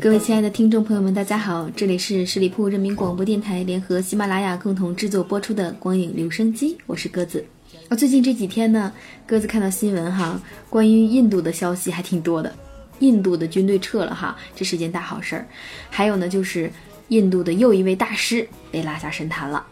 各位亲爱的听众朋友们，大家好，这里是十里铺人民广播电台联合喜马拉雅共同制作播出的《光影留声机》，我是鸽子。啊，最近这几天呢，鸽子看到新闻哈，关于印度的消息还挺多的。印度的军队撤了哈，这是件大好事儿。还有呢，就是印度的又一位大师被拉下神坛了。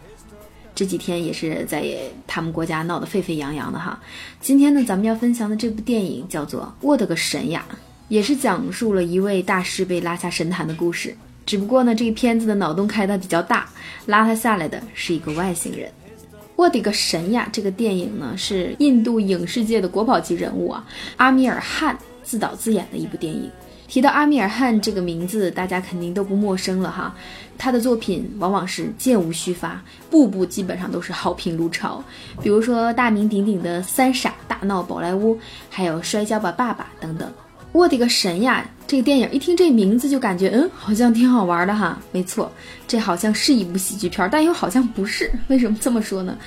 这几天也是在他们国家闹得沸沸扬扬的哈。今天呢，咱们要分享的这部电影叫做《我的个神呀》，也是讲述了一位大师被拉下神坛的故事。只不过呢，这个片子的脑洞开的比较大，拉他下来的是一个外星人。我的个神呀！这个电影呢，是印度影视界的国宝级人物啊，阿米尔汗。自导自演的一部电影，提到阿米尔汗这个名字，大家肯定都不陌生了哈。他的作品往往是箭无虚发，步步基本上都是好评如潮。比如说大名鼎鼎的《三傻大闹宝莱坞》，还有《摔跤吧，爸爸》等等。我的个神呀！这个电影一听这名字就感觉，嗯，好像挺好玩的哈。没错，这好像是一部喜剧片，但又好像不是。为什么这么说呢？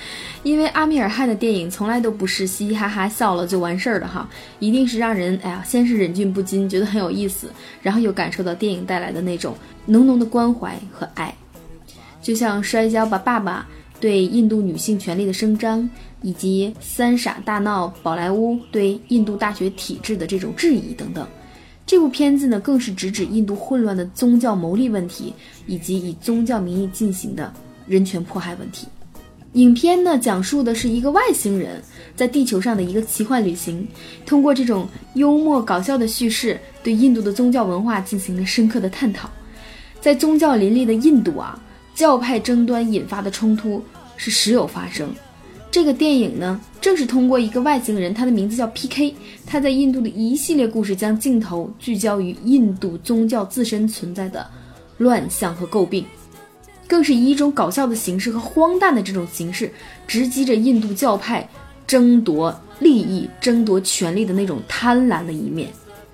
因为阿米尔汗的电影从来都不是嘻嘻哈哈笑了就完事儿的哈，一定是让人哎呀，先是忍俊不禁，觉得很有意思，然后又感受到电影带来的那种浓浓的关怀和爱。就像《摔跤吧，爸爸》对印度女性权利的声张，以及《三傻大闹宝莱坞》对印度大学体制的这种质疑等等。这部片子呢，更是直指印度混乱的宗教牟利问题，以及以宗教名义进行的人权迫害问题。影片呢，讲述的是一个外星人在地球上的一个奇幻旅行，通过这种幽默搞笑的叙事，对印度的宗教文化进行了深刻的探讨。在宗教林立的印度啊，教派争端引发的冲突是时有发生。这个电影呢，正是通过一个外星人，他的名字叫 P.K.，他在印度的一系列故事，将镜头聚焦于印度宗教自身存在的乱象和诟病，更是以一种搞笑的形式和荒诞的这种形式，直击着印度教派争夺利益、争夺权力的那种贪婪的一面。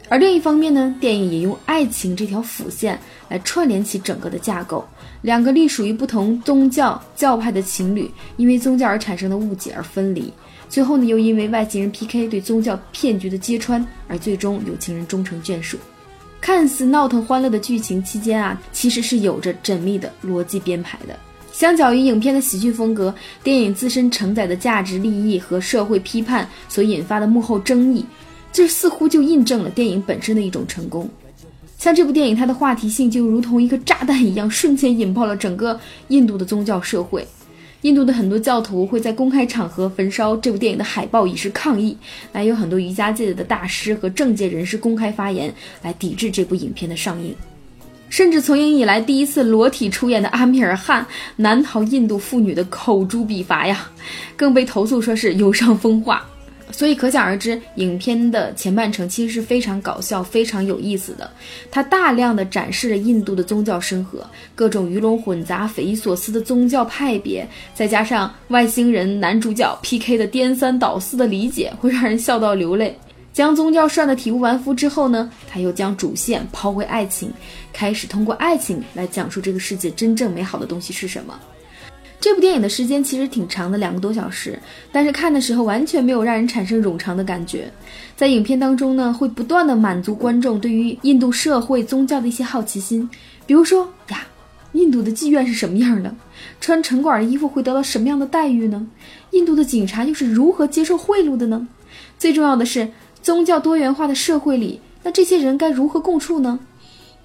而另一方面呢，电影也用爱情这条辅线来串联起整个的架构。两个隶属于不同宗教教派的情侣，因为宗教而产生的误解而分离，最后呢，又因为外星人 PK 对宗教骗局的揭穿，而最终有情人终成眷属。看似闹腾欢乐的剧情期间啊，其实是有着缜密的逻辑编排的。相较于影片的喜剧风格，电影自身承载的价值利益和社会批判所引发的幕后争议。这似乎就印证了电影本身的一种成功。像这部电影，它的话题性就如同一个炸弹一样，瞬间引爆了整个印度的宗教社会。印度的很多教徒会在公开场合焚烧这部电影的海报，以示抗议。还有很多瑜伽界的大师和政界人士公开发言，来抵制这部影片的上映。甚至从影以来第一次裸体出演的阿米尔汗，难逃印度妇女的口诛笔伐呀，更被投诉说是有伤风化。所以可想而知，影片的前半程其实是非常搞笑、非常有意思的。它大量的展示了印度的宗教生活，各种鱼龙混杂、匪夷所思的宗教派别，再加上外星人男主角 PK 的颠三倒四的理解，会让人笑到流泪。将宗教涮得体无完肤之后呢，他又将主线抛回爱情，开始通过爱情来讲述这个世界真正美好的东西是什么。这部电影的时间其实挺长的，两个多小时，但是看的时候完全没有让人产生冗长的感觉。在影片当中呢，会不断的满足观众对于印度社会宗教的一些好奇心，比如说呀，印度的妓院是什么样的？穿城管的衣服会得到什么样的待遇呢？印度的警察又是如何接受贿赂的呢？最重要的是，宗教多元化的社会里，那这些人该如何共处呢？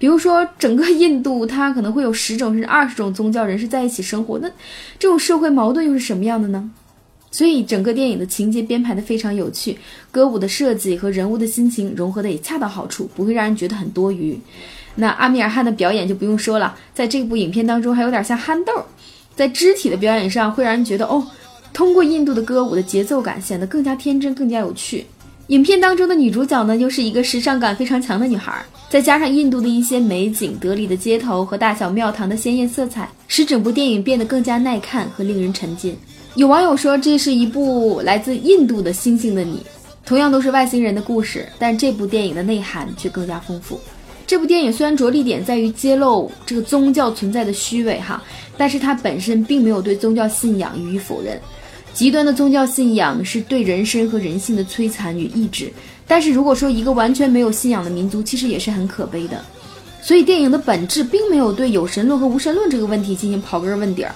比如说，整个印度它可能会有十种甚至二十种宗教人士在一起生活，那这种社会矛盾又是什么样的呢？所以整个电影的情节编排的非常有趣，歌舞的设计和人物的心情融合的也恰到好处，不会让人觉得很多余。那阿米尔汗的表演就不用说了，在这部影片当中还有点像憨豆，在肢体的表演上会让人觉得哦，通过印度的歌舞的节奏感显得更加天真，更加有趣。影片当中的女主角呢，又是一个时尚感非常强的女孩。再加上印度的一些美景、得里的街头和大小庙堂的鲜艳色彩，使整部电影变得更加耐看和令人沉浸。有网友说，这是一部来自印度的《星星的你》，同样都是外星人的故事，但这部电影的内涵却更加丰富。这部电影虽然着力点在于揭露这个宗教存在的虚伪哈，但是它本身并没有对宗教信仰予以否认。极端的宗教信仰是对人身和人性的摧残与抑制。但是如果说一个完全没有信仰的民族，其实也是很可悲的。所以电影的本质并没有对有神论和无神论这个问题进行刨根问底儿，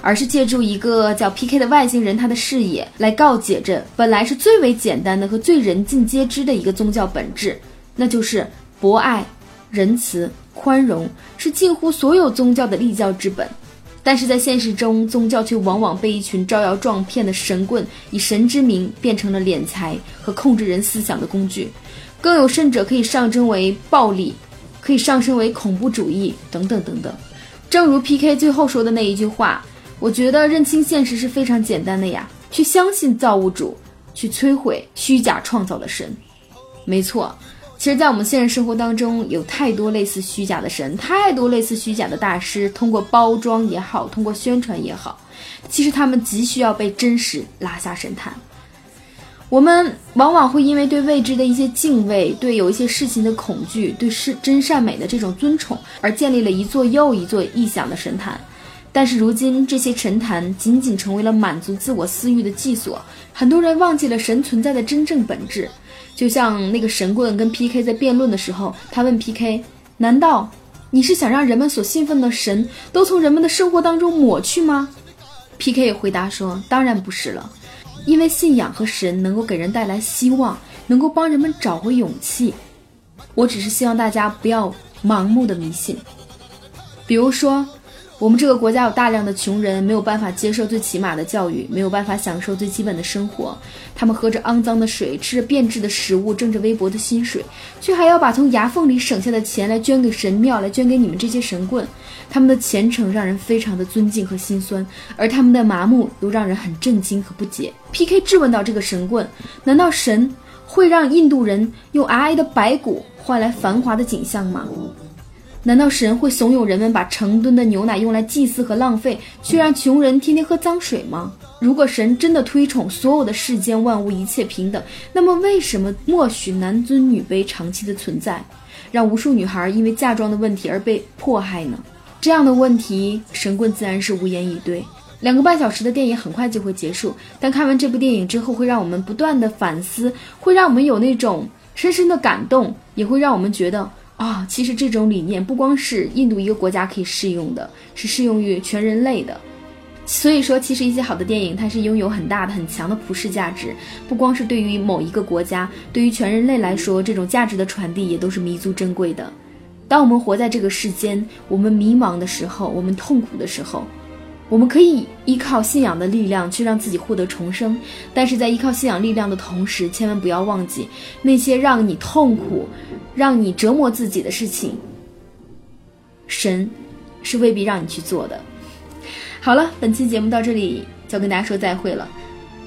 而是借助一个叫 P.K 的外星人他的视野来告解着本来是最为简单的和最人尽皆知的一个宗教本质，那就是博爱、仁慈、宽容是近乎所有宗教的立教之本。但是在现实中，宗教却往往被一群招摇撞骗的神棍以神之名变成了敛财和控制人思想的工具，更有甚者可以上升为暴力。可以上升为恐怖主义等等等等，正如 P.K 最后说的那一句话，我觉得认清现实是非常简单的呀，去相信造物主，去摧毁虚假创造的神。没错，其实，在我们现实生活当中，有太多类似虚假的神，太多类似虚假的大师，通过包装也好，通过宣传也好，其实他们急需要被真实拉下神坛。我们往往会因为对未知的一些敬畏，对有一些事情的恐惧，对是真善美的这种尊崇，而建立了一座又一座异想的神坛。但是如今，这些神坛仅仅成为了满足自我私欲的祭所。很多人忘记了神存在的真正本质。就像那个神棍跟 P.K 在辩论的时候，他问 P.K：“ 难道你是想让人们所信奉的神都从人们的生活当中抹去吗？”P.K 也回答说：“当然不是了。”因为信仰和神能够给人带来希望，能够帮人们找回勇气。我只是希望大家不要盲目的迷信，比如说。我们这个国家有大量的穷人，没有办法接受最起码的教育，没有办法享受最基本的生活。他们喝着肮脏的水，吃着变质的食物，挣着微薄的薪水，却还要把从牙缝里省下的钱来捐给神庙，来捐给你们这些神棍。他们的虔诚让人非常的尊敬和心酸，而他们的麻木又让人很震惊和不解。P.K. 质问到这个神棍：难道神会让印度人用皑皑的白骨换来繁华的景象吗？难道神会怂恿人们把成吨的牛奶用来祭祀和浪费，却让穷人天天喝脏水吗？如果神真的推崇所有的世间万物一切平等，那么为什么默许男尊女卑长期的存在，让无数女孩因为嫁妆的问题而被迫害呢？这样的问题，神棍自然是无言以对。两个半小时的电影很快就会结束，但看完这部电影之后，会让我们不断的反思，会让我们有那种深深的感动，也会让我们觉得。啊，其实这种理念不光是印度一个国家可以适用的，是适用于全人类的。所以说，其实一些好的电影，它是拥有很大的、很强的普世价值，不光是对于某一个国家，对于全人类来说，这种价值的传递也都是弥足珍贵的。当我们活在这个世间，我们迷茫的时候，我们痛苦的时候。我们可以依靠信仰的力量去让自己获得重生，但是在依靠信仰力量的同时，千万不要忘记那些让你痛苦、让你折磨自己的事情，神是未必让你去做的。好了，本期节目到这里就跟大家说再会了。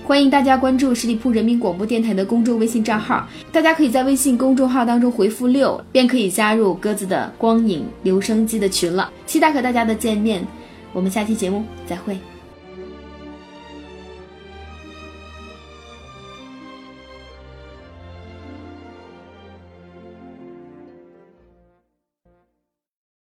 欢迎大家关注十里铺人民广播电台的公众微信账号，大家可以在微信公众号当中回复六，便可以加入鸽子的光影留声机的群了。期待和大家的见面。我们下期节目再会。